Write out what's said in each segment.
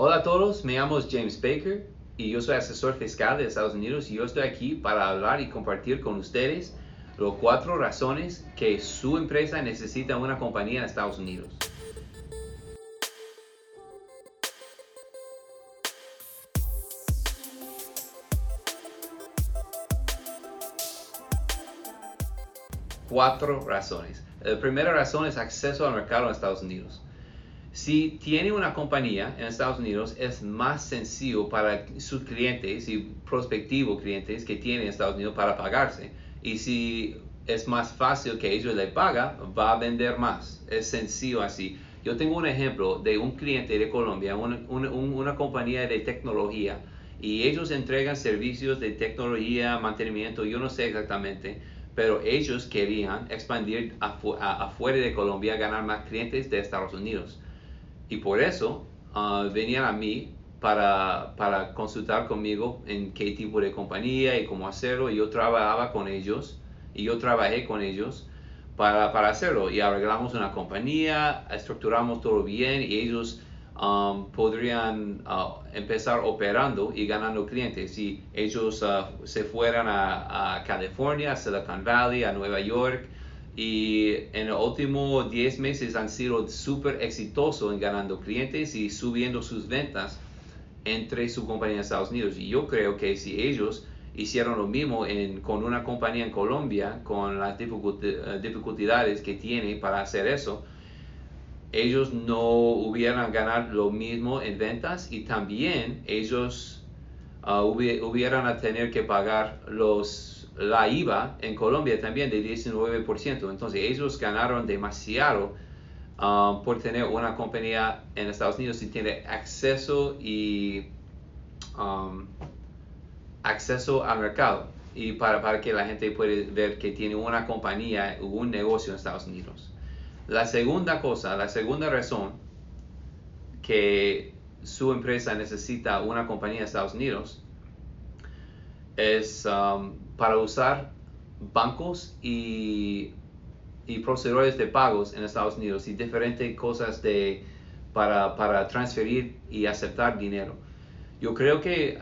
Hola a todos, me llamo James Baker y yo soy asesor fiscal de Estados Unidos y yo estoy aquí para hablar y compartir con ustedes las cuatro razones que su empresa necesita una compañía en Estados Unidos. Cuatro razones. La primera razón es acceso al mercado en Estados Unidos. Si tiene una compañía en Estados Unidos, es más sencillo para sus clientes y prospectivos clientes que tienen en Estados Unidos para pagarse. Y si es más fácil que ellos le paguen, va a vender más. Es sencillo así. Yo tengo un ejemplo de un cliente de Colombia, una, una compañía de tecnología, y ellos entregan servicios de tecnología, mantenimiento, yo no sé exactamente, pero ellos querían expandir afuera de Colombia, ganar más clientes de Estados Unidos. Y por eso ah, venían a mí para, para, consultar conmigo en qué tipo de compañía y cómo hacerlo. Y yo trabajaba con ellos y yo trabajé con ellos para, para hacerlo. Y arreglamos una compañía, estructuramos todo bien y ellos Um, podrían uh, empezar operando y ganando clientes. Si ellos uh, se fueran a, California, a Silicon Valley, a Nueva York, y en los últimos 10 meses han sido súper exitosos en ganando clientes y subiendo sus ventas entre su compañía en Estados Unidos. Y yo creo que si ellos hicieron lo mismo con una compañía en Colombia, con las dificultades que tiene para hacer eso, ellos no hubieran ganado lo mismo en ventas y también ellos uh, hubieran a tener que pagar los, la IVA en Colombia también de 19%. Entonces ellos ganaron demasiado uh, por tener una compañía en Estados Unidos y tiene acceso y um, acceso al mercado y para, para que la gente pueda ver que tiene una compañía, un negocio en Estados Unidos. La segunda cosa, la segunda razón que su empresa necesita una compañía en Estados Unidos es um, para usar bancos y, y, procedores de pagos en Estados Unidos y diferentes cosas de, para, para transferir y aceptar dinero. Yo creo que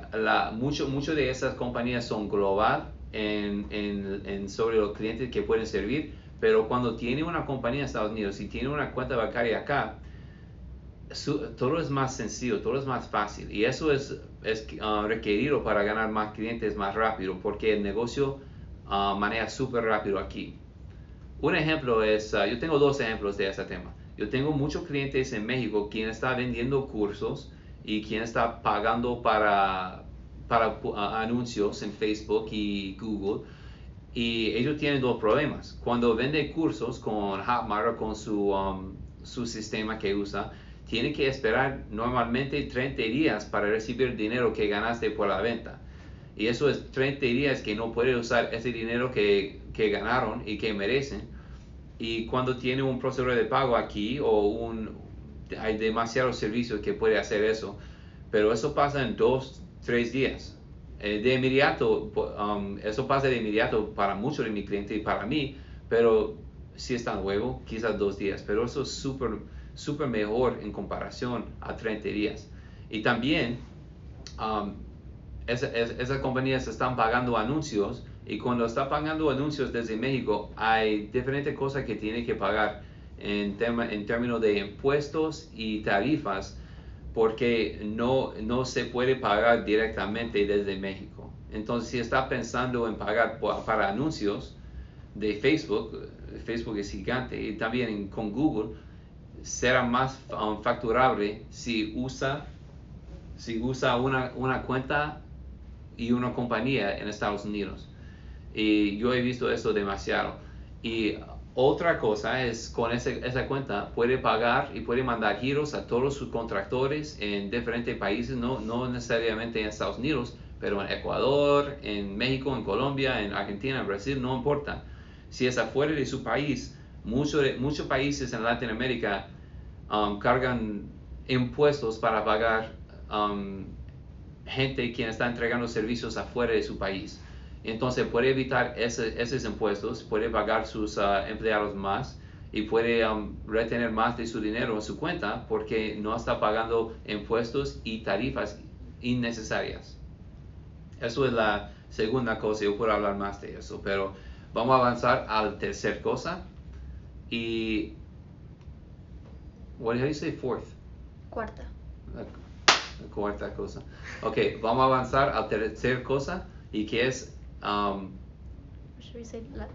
muchas mucho de esas compañías son global en, en, en sobre los clientes que pueden servir, pero cuando tiene una compañía en Estados Unidos y tiene una cuenta bancaria acá, todo es más sencillo, todo es más fácil. Y eso es, es uh, requerido para ganar más clientes más rápido, porque el negocio uh, maneja súper rápido aquí. Un ejemplo es, uh, yo tengo dos ejemplos de ese tema. Yo tengo muchos clientes en México quien está vendiendo cursos y quien está pagando para, para anuncios en Facebook y Google y ellos tienen dos problemas. Cuando vende cursos con Hotmart o con su, um, su sistema que usa, tiene que esperar normalmente 30 días para recibir el dinero que ganaste por la venta. Y eso es 30 días que no puede usar ese dinero que, que ganaron y que merecen. Y cuando tiene un procesador de pago aquí o un, hay demasiados servicios que puede hacer eso, pero eso pasa en dos, tres días. Eh, de inmediato, um, eso pasa de inmediato para muchos de mis clientes y para mí, pero si está nuevo, quizás dos días, pero eso es súper super mejor en comparación a 30 días. Y también um, esas compañías están pagando anuncios y cuando está pagando anuncios desde México hay diferentes cosas que tiene que pagar en, tema, en términos de impuestos y tarifas porque no, no se puede pagar directamente desde México. Entonces, si está pensando en pagar para anuncios de Facebook, Facebook es gigante, y también con Google, será más um, facturable si usa, si usa una, una cuenta y una compañía en Estados Unidos. Y yo he visto eso demasiado. Y otra cosa es con esa cuenta puede pagar y puede mandar giros a todos sus contractores en diferentes países, no, no necesariamente en Estados Unidos, pero en Ecuador, en México, en Colombia, en Argentina, en Brasil, no importa. Si es afuera de su país, muchos muchos países en Latinoamérica um, cargan impuestos para pagar um, gente quien está entregando servicios afuera de su país. Entonces puede evitar esos impuestos, puede pagar sus ah, empleados más y puede um, retener más de su dinero en su cuenta porque no está pagando impuestos y tarifas innecesarias. Eso es la segunda cosa, yo puedo hablar más de eso, pero vamos a avanzar a la tercera cosa y... What do you say fourth? Cuarta. La, la cuarta cosa. Ok, vamos a avanzar a la tercera cosa y que es um, Should we say la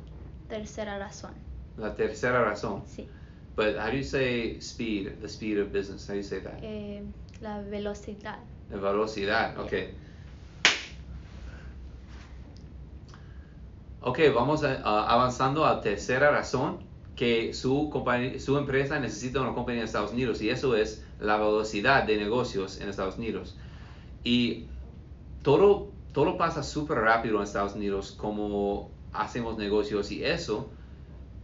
tercera razón? la tercera razón. Sí. But how do you say speed? The speed of business. How do you say that? Eh, la velocidad. La velocidad. Okay. Ok, vamos a- a- avanzando a tercera razón que su, empresa necesita una compañía en Estados Unidos y eso es la velocidad de negocios en Estados Unidos. Y todo, todo pasa súper rápido en Estados Unidos como hacemos negocios y eso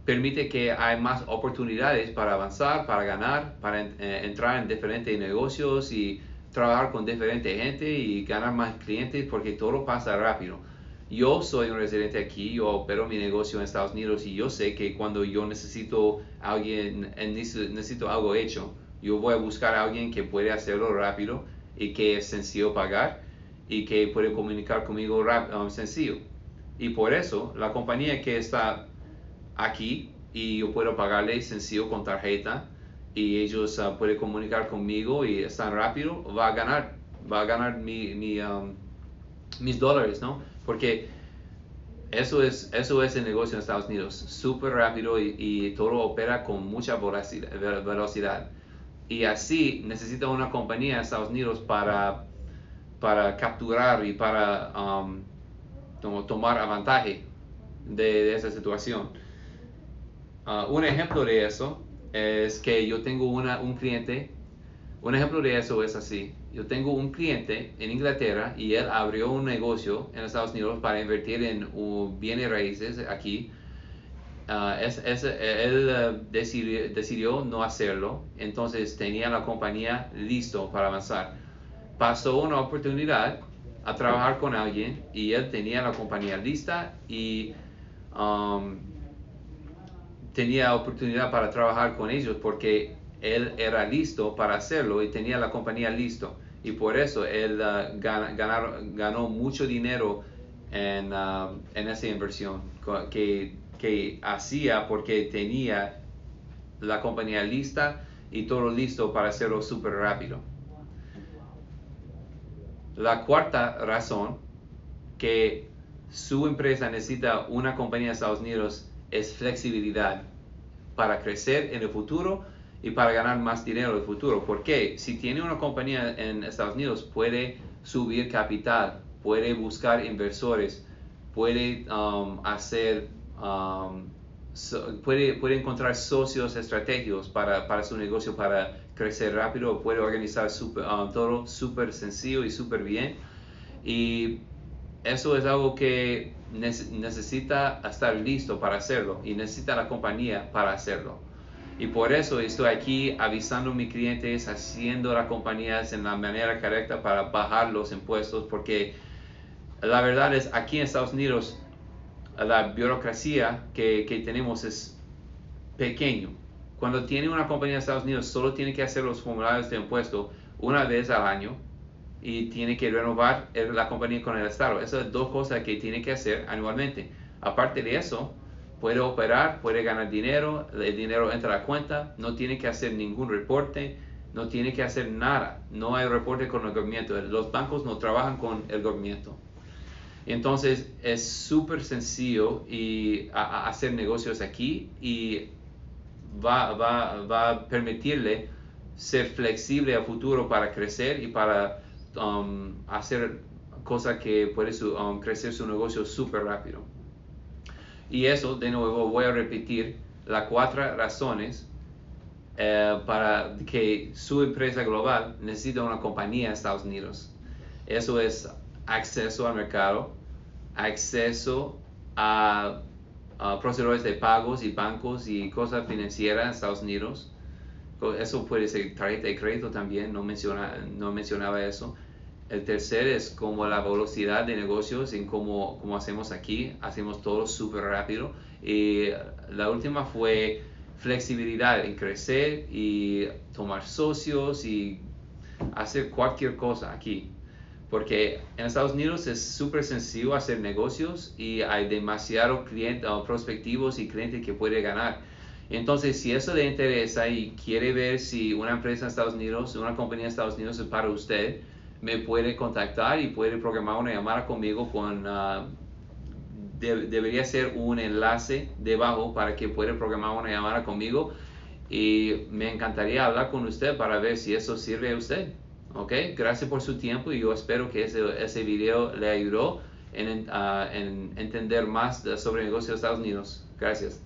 permite que hay más oportunidades para avanzar, para ganar, para eh, entrar en diferentes negocios y trabajar con diferente gente y ganar más clientes porque todo pasa rápido. Yo soy un residente aquí, yo opero mi negocio en Estados Unidos y yo sé que cuando yo necesito alguien, eh, necesito, algo hecho, yo voy a buscar a alguien que puede hacerlo rápido y que es sencillo pagar y que puede comunicar conmigo rap- um, sencillo. Y por eso la compañía que está aquí y yo puedo pagarle sencillo con tarjeta y ellos ah, pueden comunicar conmigo y están rápido, va a ganar, va a ganar mi, mi, um, mis dólares, ¿no? Porque eso es, eso es el negocio en Estados Unidos, súper rápido y, todo opera con mucha velocidad, ve- velocidad. Y así necesita una compañía en Estados Unidos para, para capturar y para um, tomar avantaje de, esa situación. Ah, un ejemplo de eso es que yo tengo una, un cliente, un ejemplo de eso es así. Yo tengo un cliente en Inglaterra y él abrió un negocio en Estados Unidos para invertir en bienes raíces aquí. Ah, él eh, decidió, decidió no hacerlo, entonces tenía la compañía listo para avanzar. Pasó una oportunidad a trabajar con alguien y él tenía la compañía lista y um, tenía oportunidad para trabajar con ellos porque él era listo para hacerlo y tenía la compañía listo y por eso él ganar- ganó mucho dinero en, en esa inversión que, hacía porque tenía la compañía lista y todo listo para hacerlo súper rápido. La cuarta razón que su empresa necesita una compañía en Estados Unidos es flexibilidad para crecer en el futuro y para ganar más dinero en el futuro. Porque si tiene una compañía en Estados Unidos puede subir capital, puede buscar inversores, puede um, hacer, um, so- puede, puede encontrar socios estratégicos para, para su negocio para crecer rápido, puede organizar super- um, todo súper sencillo y súper bien. Y eso es algo que nece- necesita estar listo para hacerlo y necesita la compañía para hacerlo. Y por eso estoy aquí avisando a mis clientes, haciendo las compañías en la manera correcta para bajar los impuestos, porque la verdad es aquí en Estados Unidos la burocracia que, que tenemos es pequeño. Cuando tiene una compañía en Estados Unidos, solo tiene que hacer los formularios de impuesto una vez al año y tiene que renovar la compañía con el Estado. Esas dos cosas que tiene que hacer anualmente. Aparte de eso, puede operar, puede ganar dinero, el dinero entra a la cuenta, no tiene que hacer ningún reporte, no tiene que hacer nada. No hay reporte con el gobierno. Los bancos no trabajan con el gobierno. Entonces es súper sencillo y hacer negocios aquí y va, va, va a permitirle ser flexible a futuro para crecer y para um, hacer cosas que puede um, crecer su negocio súper rápido. Y eso, de nuevo, voy a repetir las cuatro razones eh, para que su empresa global necesita una compañía en Estados Unidos. Eso es acceso al mercado, acceso a, a procesadores de pagos y bancos y cosas financieras en Estados Unidos. Eso puede ser tarjeta de crédito también, no, menciona, no mencionaba eso. El tercer es como la velocidad de negocios en cómo, cómo hacemos aquí, hacemos todo súper rápido. Y la última fue flexibilidad en crecer y tomar socios y hacer cualquier cosa aquí. Porque en Estados Unidos es súper sencillo hacer negocios y hay demasiados clientes, prospectivos y clientes que puede ganar. Entonces, si eso le interesa y quiere ver si una empresa en Estados Unidos, una compañía en Estados Unidos es para usted, me puede contactar y puede programar una llamada conmigo con... Uh, debería ser un enlace debajo para que pueda programar una llamada conmigo y me encantaría hablar con usted para ver si eso sirve a usted. ¿Ok? Gracias por su tiempo y yo espero que ese, ese video le ayudó en, en entender más sobre negocios de Estados Unidos. Gracias.